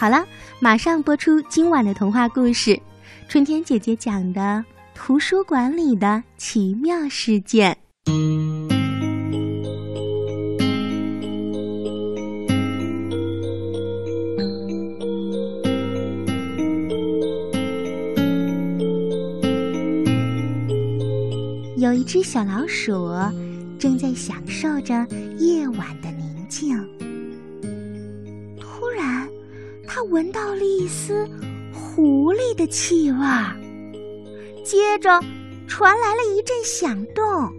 好了，马上播出今晚的童话故事，春天姐姐讲的《图书馆里的奇妙事件》。有一只小老鼠，正在享受着夜晚的宁静。它闻到了一丝狐狸的气味儿，接着传来了一阵响动。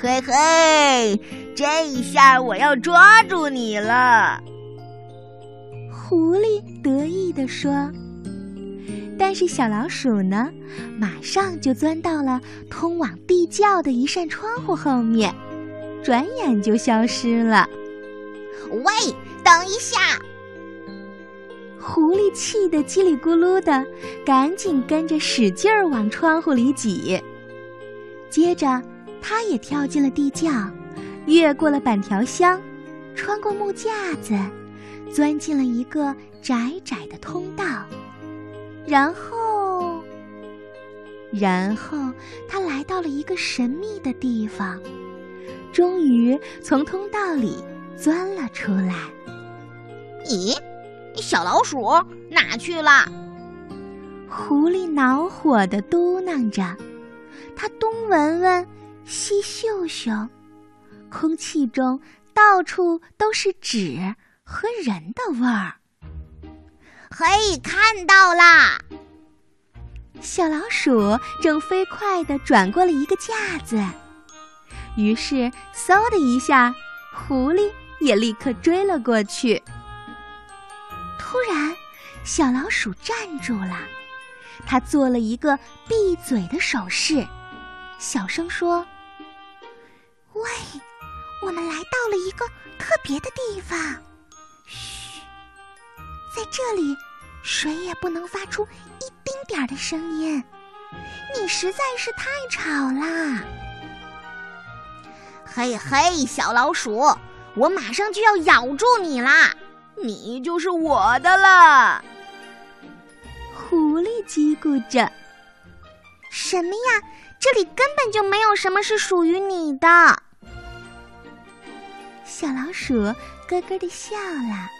嘿嘿，这一下我要抓住你了！狐狸得意地说。但是小老鼠呢，马上就钻到了通往地窖的一扇窗户后面，转眼就消失了。喂，等一下！狐狸气得叽里咕噜的，赶紧跟着使劲儿往窗户里挤。接着，它也跳进了地窖，越过了板条箱，穿过木架子，钻进了一个窄窄的通道。然后，然后他来到了一个神秘的地方，终于从通道里钻了出来。咦，小老鼠哪去了？狐狸恼火的嘟囔着，它东闻闻，西嗅嗅，空气中到处都是纸和人的味儿。嘿，看到啦！小老鼠正飞快地转过了一个架子，于是嗖的一下，狐狸也立刻追了过去。突然，小老鼠站住了，它做了一个闭嘴的手势，小声说：“喂，我们来到了一个特别的地方。”嘘在这里，谁也不能发出一丁点儿的声音。你实在是太吵啦！嘿嘿，小老鼠，我马上就要咬住你啦！你就是我的了。狐狸叽咕着：“什么呀？这里根本就没有什么是属于你的。”小老鼠咯咯的笑了。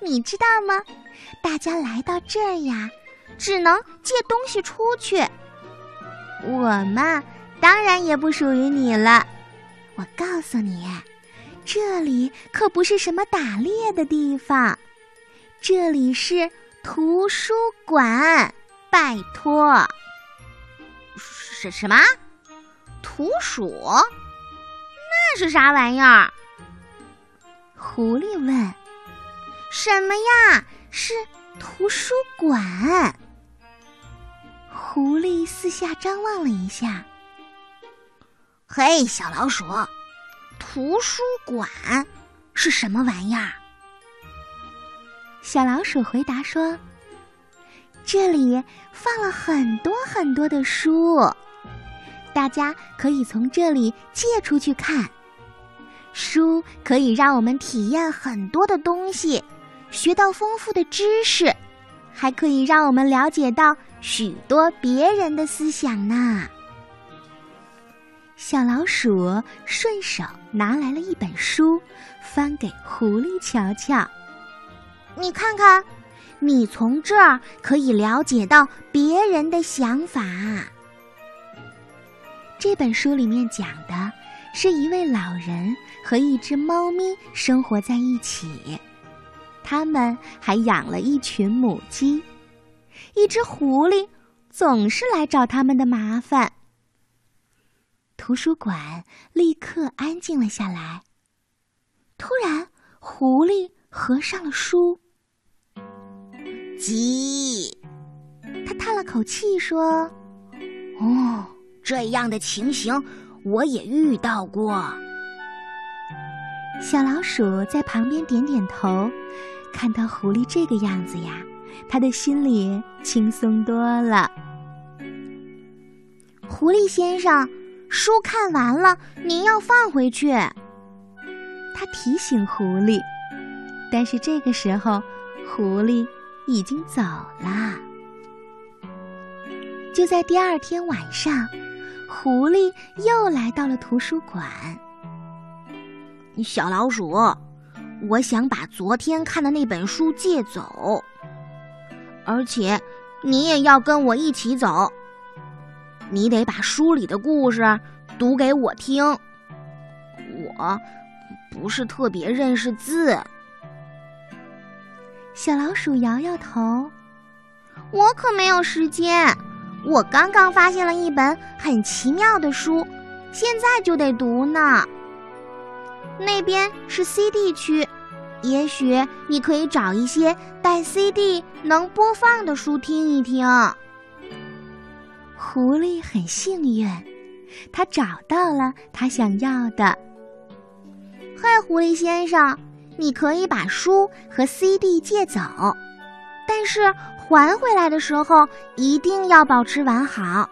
你知道吗？大家来到这儿呀，只能借东西出去。我嘛，当然也不属于你了。我告诉你，这里可不是什么打猎的地方，这里是图书馆。拜托。什什么？图鼠？那是啥玩意儿？狐狸问。什么呀？是图书馆。狐狸四下张望了一下。嘿，小老鼠，图书馆是什么玩意儿？小老鼠回答说：“这里放了很多很多的书，大家可以从这里借出去看。书可以让我们体验很多的东西。”学到丰富的知识，还可以让我们了解到许多别人的思想呢。小老鼠顺手拿来了一本书，翻给狐狸瞧瞧。你看看，你从这儿可以了解到别人的想法。这本书里面讲的是一位老人和一只猫咪生活在一起。他们还养了一群母鸡，一只狐狸总是来找他们的麻烦。图书馆立刻安静了下来。突然，狐狸合上了书。鸡，他叹了口气说：“哦，这样的情形我也遇到过。”小老鼠在旁边点点头。看到狐狸这个样子呀，他的心里轻松多了。狐狸先生，书看完了，您要放回去。他提醒狐狸，但是这个时候，狐狸已经走了。就在第二天晚上，狐狸又来到了图书馆。小老鼠，我想把昨天看的那本书借走，而且你也要跟我一起走。你得把书里的故事读给我听。我不是特别认识字。小老鼠摇摇头：“我可没有时间。我刚刚发现了一本很奇妙的书，现在就得读呢。那边是 CD 区，也许你可以找一些带 CD 能播放的书听一听。”狐狸很幸运，他找到了他想要的。嗨，狐狸先生，你可以把书和 CD 借走，但是还回来的时候一定要保持完好，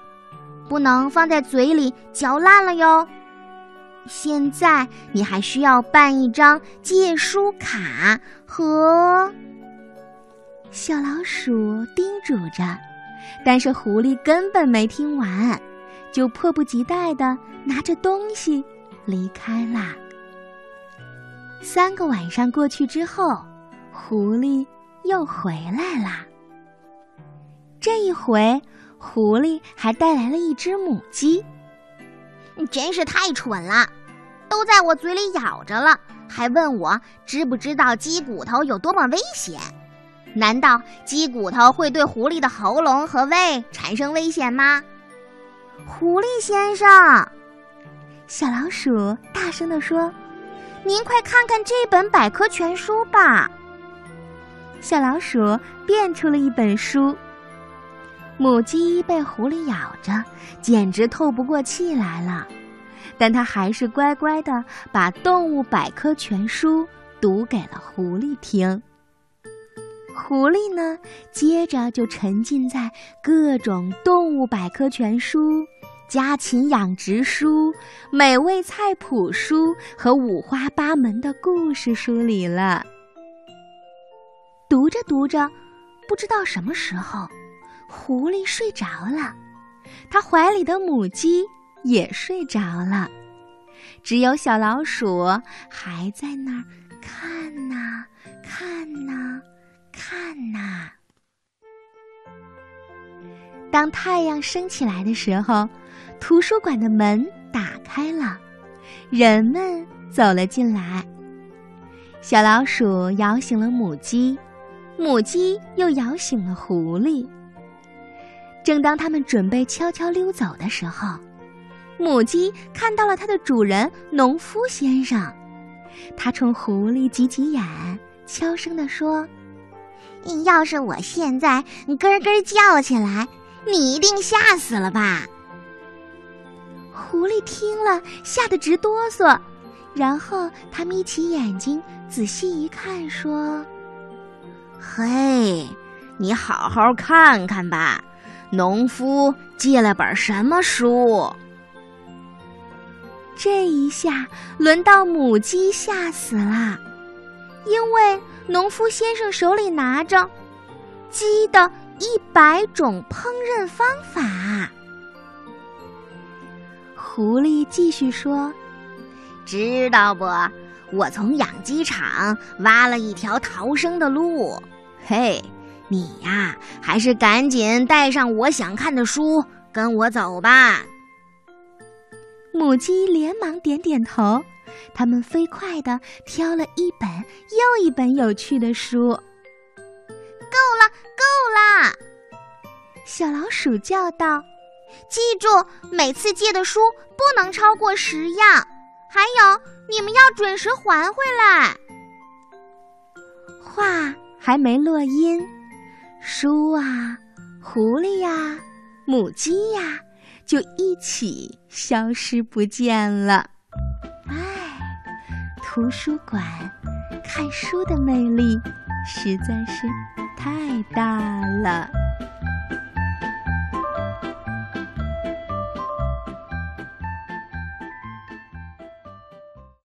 不能放在嘴里嚼烂了哟。现在你还需要办一张借书卡和……小老鼠叮嘱着。但是狐狸根本没听完，就迫不及待地拿着东西离开啦。三个晚上过去之后，狐狸又回来啦。这一回，狐狸还带来了一只母鸡。你真是太蠢了，都在我嘴里咬着了，还问我知不知道鸡骨头有多么危险。难道鸡骨头会对狐狸的喉咙和胃产生危险吗？狐狸先生，小老鼠大声地说：“您快看看这本百科全书吧！”小老鼠变出了一本书。母鸡被狐狸咬着，简直透不过气来了，但它还是乖乖的把《动物百科全书》读给了狐狸听。狐狸呢，接着就沉浸在各种动物百科全书、家禽养殖书、美味菜谱书和五花八门的故事书里了。读着读着，不知道什么时候，狐狸睡着了，它怀里的母鸡也睡着了，只有小老鼠还在那儿看呐看呐。看呐！当太阳升起来的时候，图书馆的门打开了，人们走了进来。小老鼠摇醒了母鸡，母鸡又摇醒了狐狸。正当他们准备悄悄溜走的时候，母鸡看到了它的主人农夫先生，它冲狐狸挤挤眼，悄声地说。要是我现在咯咯叫起来，你一定吓死了吧？狐狸听了，吓得直哆嗦，然后他眯起眼睛，仔细一看，说：“嘿，你好好看看吧，农夫借了本什么书？”这一下轮到母鸡吓死了，因为。农夫先生手里拿着鸡的一百种烹饪方法。狐狸继续说：“知道不？我从养鸡场挖了一条逃生的路。嘿，你呀，还是赶紧带上我想看的书，跟我走吧。”母鸡连忙点点头。他们飞快地挑了一本又一本有趣的书。够了，够了！小老鼠叫道：“记住，每次借的书不能超过十样，还有，你们要准时还回来。”话还没落音，书啊，狐狸呀，母鸡呀，就一起消失不见了。图书馆看书的魅力实在是太大了。